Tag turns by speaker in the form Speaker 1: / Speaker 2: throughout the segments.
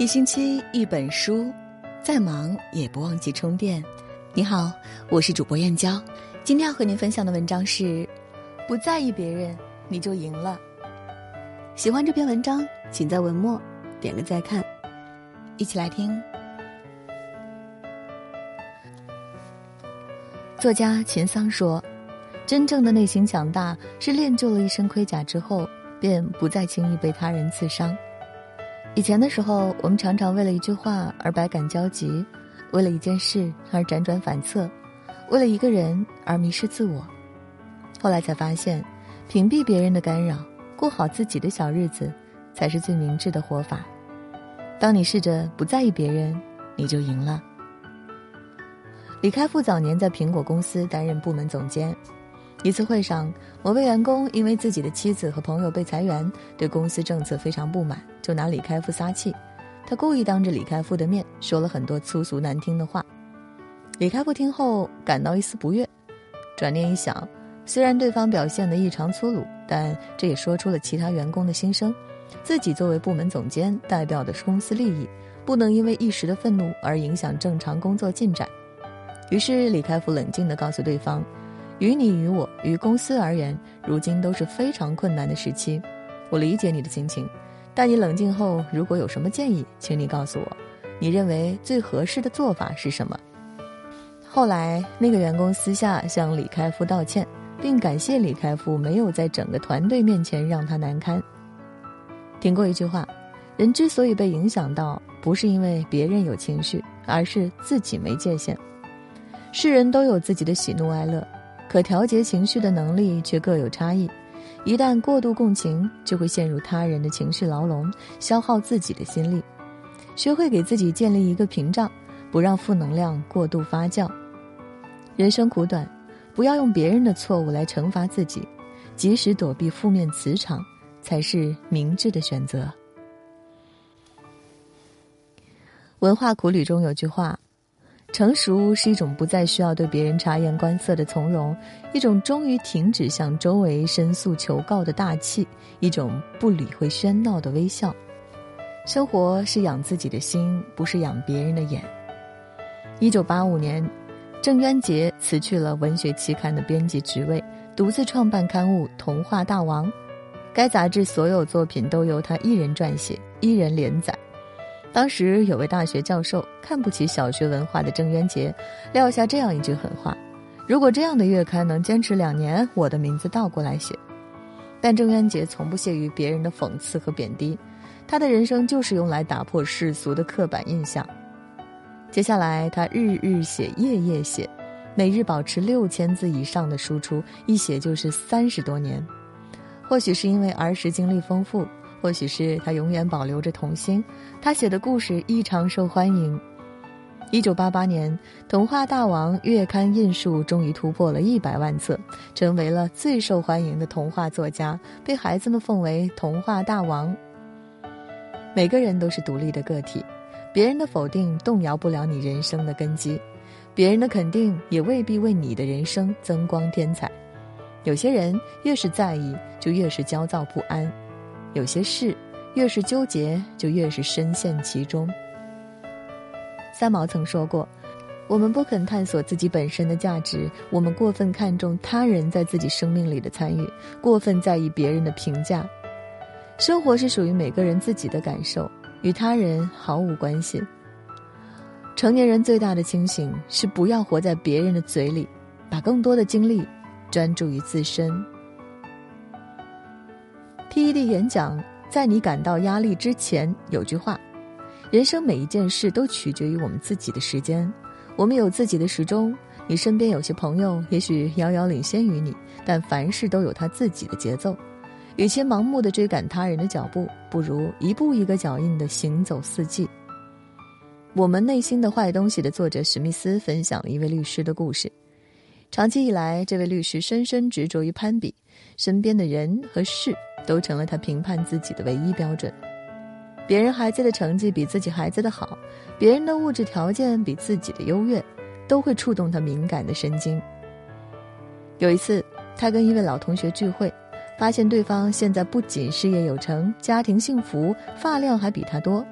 Speaker 1: 一星期一本书，再忙也不忘记充电。你好，我是主播燕娇，今天要和您分享的文章是：不在意别人，你就赢了。喜欢这篇文章，请在文末点个再看。一起来听。作家秦桑说：“真正的内心强大，是练就了一身盔甲之后，便不再轻易被他人刺伤。”以前的时候，我们常常为了一句话而百感交集，为了一件事而辗转反侧，为了一个人而迷失自我。后来才发现，屏蔽别人的干扰，过好自己的小日子，才是最明智的活法。当你试着不在意别人，你就赢了。李开复早年在苹果公司担任部门总监。一次会上，某位员工因为自己的妻子和朋友被裁员，对公司政策非常不满，就拿李开复撒气。他故意当着李开复的面说了很多粗俗难听的话。李开复听后感到一丝不悦，转念一想，虽然对方表现得异常粗鲁，但这也说出了其他员工的心声。自己作为部门总监，代表的是公司利益，不能因为一时的愤怒而影响正常工作进展。于是，李开复冷静地告诉对方。于你于我于公司而言，如今都是非常困难的时期。我理解你的心情，但你冷静后，如果有什么建议，请你告诉我。你认为最合适的做法是什么？后来，那个员工私下向李开复道歉，并感谢李开复没有在整个团队面前让他难堪。听过一句话：人之所以被影响到，不是因为别人有情绪，而是自己没界限。世人都有自己的喜怒哀乐。可调节情绪的能力却各有差异，一旦过度共情，就会陷入他人的情绪牢笼，消耗自己的心力。学会给自己建立一个屏障，不让负能量过度发酵。人生苦短，不要用别人的错误来惩罚自己，及时躲避负面磁场，才是明智的选择。文化苦旅中有句话。成熟是一种不再需要对别人察言观色的从容，一种终于停止向周围申诉求告的大气，一种不理会喧闹的微笑。生活是养自己的心，不是养别人的眼。一九八五年，郑渊洁辞去了文学期刊的编辑职位，独自创办刊物《童话大王》，该杂志所有作品都由他一人撰写，一人连载。当时有位大学教授看不起小学文化的郑渊洁，撂下这样一句狠话：“如果这样的月刊能坚持两年，我的名字倒过来写。”但郑渊洁从不屑于别人的讽刺和贬低，他的人生就是用来打破世俗的刻板印象。接下来，他日日写，夜夜写，每日保持六千字以上的输出，一写就是三十多年。或许是因为儿时经历丰富。或许是他永远保留着童心，他写的故事异常受欢迎。一九八八年，《童话大王》月刊印数终于突破了一百万册，成为了最受欢迎的童话作家，被孩子们奉为“童话大王”。每个人都是独立的个体，别人的否定动摇不了你人生的根基，别人的肯定也未必为你的人生增光添彩。有些人越是在意，就越是焦躁不安。有些事，越是纠结，就越是深陷其中。三毛曾说过：“我们不肯探索自己本身的价值，我们过分看重他人在自己生命里的参与，过分在意别人的评价。生活是属于每个人自己的感受，与他人毫无关系。成年人最大的清醒是不要活在别人的嘴里，把更多的精力专注于自身。” TED 演讲，在你感到压力之前，有句话：人生每一件事都取决于我们自己的时间。我们有自己的时钟。你身边有些朋友也许遥遥领先于你，但凡事都有他自己的节奏。与其盲目的追赶他人的脚步，不如一步一个脚印的行走四季。我们内心的坏东西的作者史密斯分享了一位律师的故事。长期以来，这位律师深深执着于攀比，身边的人和事。都成了他评判自己的唯一标准。别人孩子的成绩比自己孩子的好，别人的物质条件比自己的优越，都会触动他敏感的神经。有一次，他跟一位老同学聚会，发现对方现在不仅事业有成、家庭幸福，发量还比他多。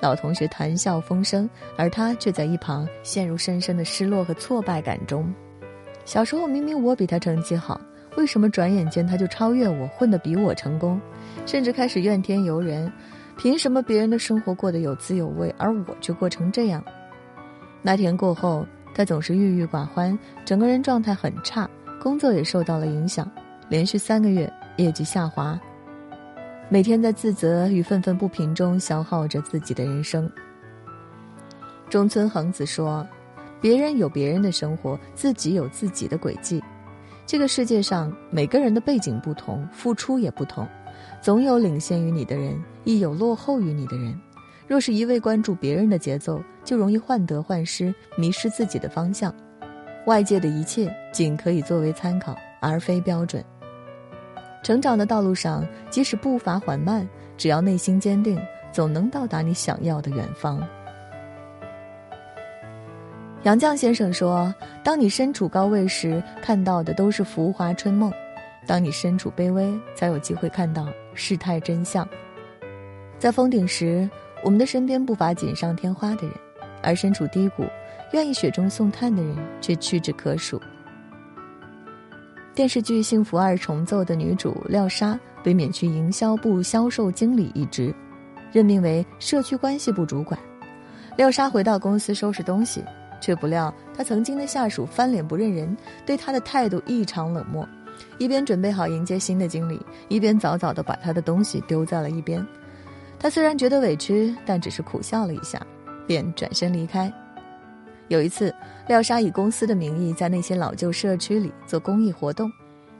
Speaker 1: 老同学谈笑风生，而他却在一旁陷入深深的失落和挫败感中。小时候明明我比他成绩好，为什么转眼间他就超越我，混得比我成功？甚至开始怨天尤人，凭什么别人的生活过得有滋有味，而我却过成这样？那天过后，他总是郁郁寡欢，整个人状态很差，工作也受到了影响，连续三个月业绩下滑。每天在自责与愤愤不平中消耗着自己的人生。中村恒子说：“别人有别人的生活，自己有自己的轨迹。这个世界上每个人的背景不同，付出也不同，总有领先于你的人，亦有落后于你的人。若是一味关注别人的节奏，就容易患得患失，迷失自己的方向。外界的一切仅可以作为参考，而非标准。”成长的道路上，即使步伐缓慢，只要内心坚定，总能到达你想要的远方。杨绛先生说：“当你身处高位时，看到的都是浮华春梦；当你身处卑微，才有机会看到世态真相。在封顶时，我们的身边不乏锦上添花的人；而身处低谷，愿意雪中送炭的人却屈指可数。”电视剧《幸福二重奏》的女主廖莎被免去营销部销售经理一职，任命为社区关系部主管。廖莎回到公司收拾东西，却不料他曾经的下属翻脸不认人，对他的态度异常冷漠。一边准备好迎接新的经理，一边早早地把他的东西丢在了一边。他虽然觉得委屈，但只是苦笑了一下，便转身离开。有一次，廖莎以公司的名义在那些老旧社区里做公益活动，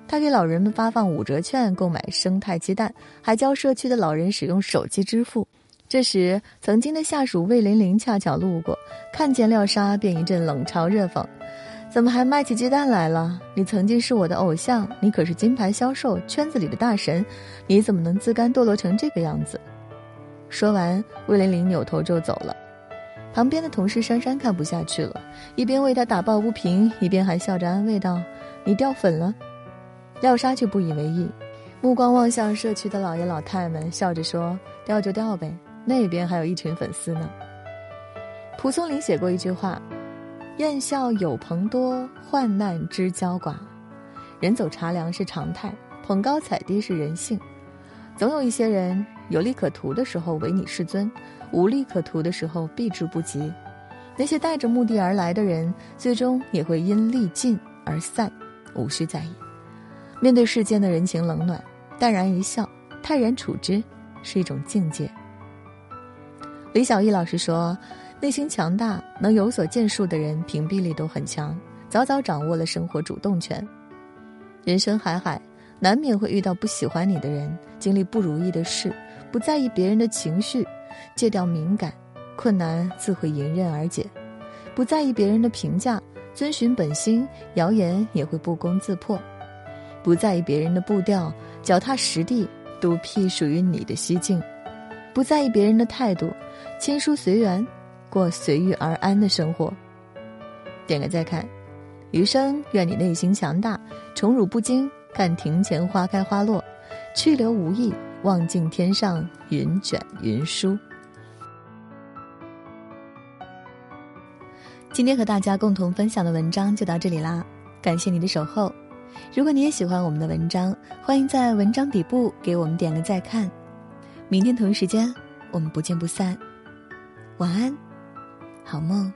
Speaker 1: 她给老人们发放五折券购买生态鸡蛋，还教社区的老人使用手机支付。这时，曾经的下属魏玲玲恰巧路过，看见廖莎便一阵冷嘲热讽：“怎么还卖起鸡蛋来了？你曾经是我的偶像，你可是金牌销售圈子里的大神，你怎么能自甘堕落成这个样子？”说完，魏玲玲扭头就走了。旁边的同事珊珊看不下去了，一边为他打抱不平，一边还笑着安慰道：“你掉粉了。”廖莎却不以为意，目光望向社区的老爷老太们，笑着说：“掉就掉呗，那边还有一群粉丝呢。”蒲松龄写过一句话：“宴笑有朋多，患难知交寡。”人走茶凉是常态，捧高踩低是人性，总有一些人有利可图的时候唯你是尊。无利可图的时候避之不及，那些带着目的而来的人，最终也会因利尽而散，无需在意。面对世间的人情冷暖，淡然一笑，泰然处之，是一种境界。李小艺老师说：“内心强大、能有所建树的人，屏蔽力都很强，早早掌握了生活主动权。人生海海，难免会遇到不喜欢你的人，经历不如意的事，不在意别人的情绪。”戒掉敏感，困难自会迎刃而解；不在意别人的评价，遵循本心，谣言也会不攻自破；不在意别人的步调，脚踏实地，独辟属于你的西境；不在意别人的态度，亲疏随缘，过随遇而安的生活。点个再看，余生愿你内心强大，宠辱不惊，看庭前花开花落，去留无意。望尽天上云卷云舒。今天和大家共同分享的文章就到这里啦，感谢你的守候。如果你也喜欢我们的文章，欢迎在文章底部给我们点个再看。明天同一时间，我们不见不散。晚安，好梦。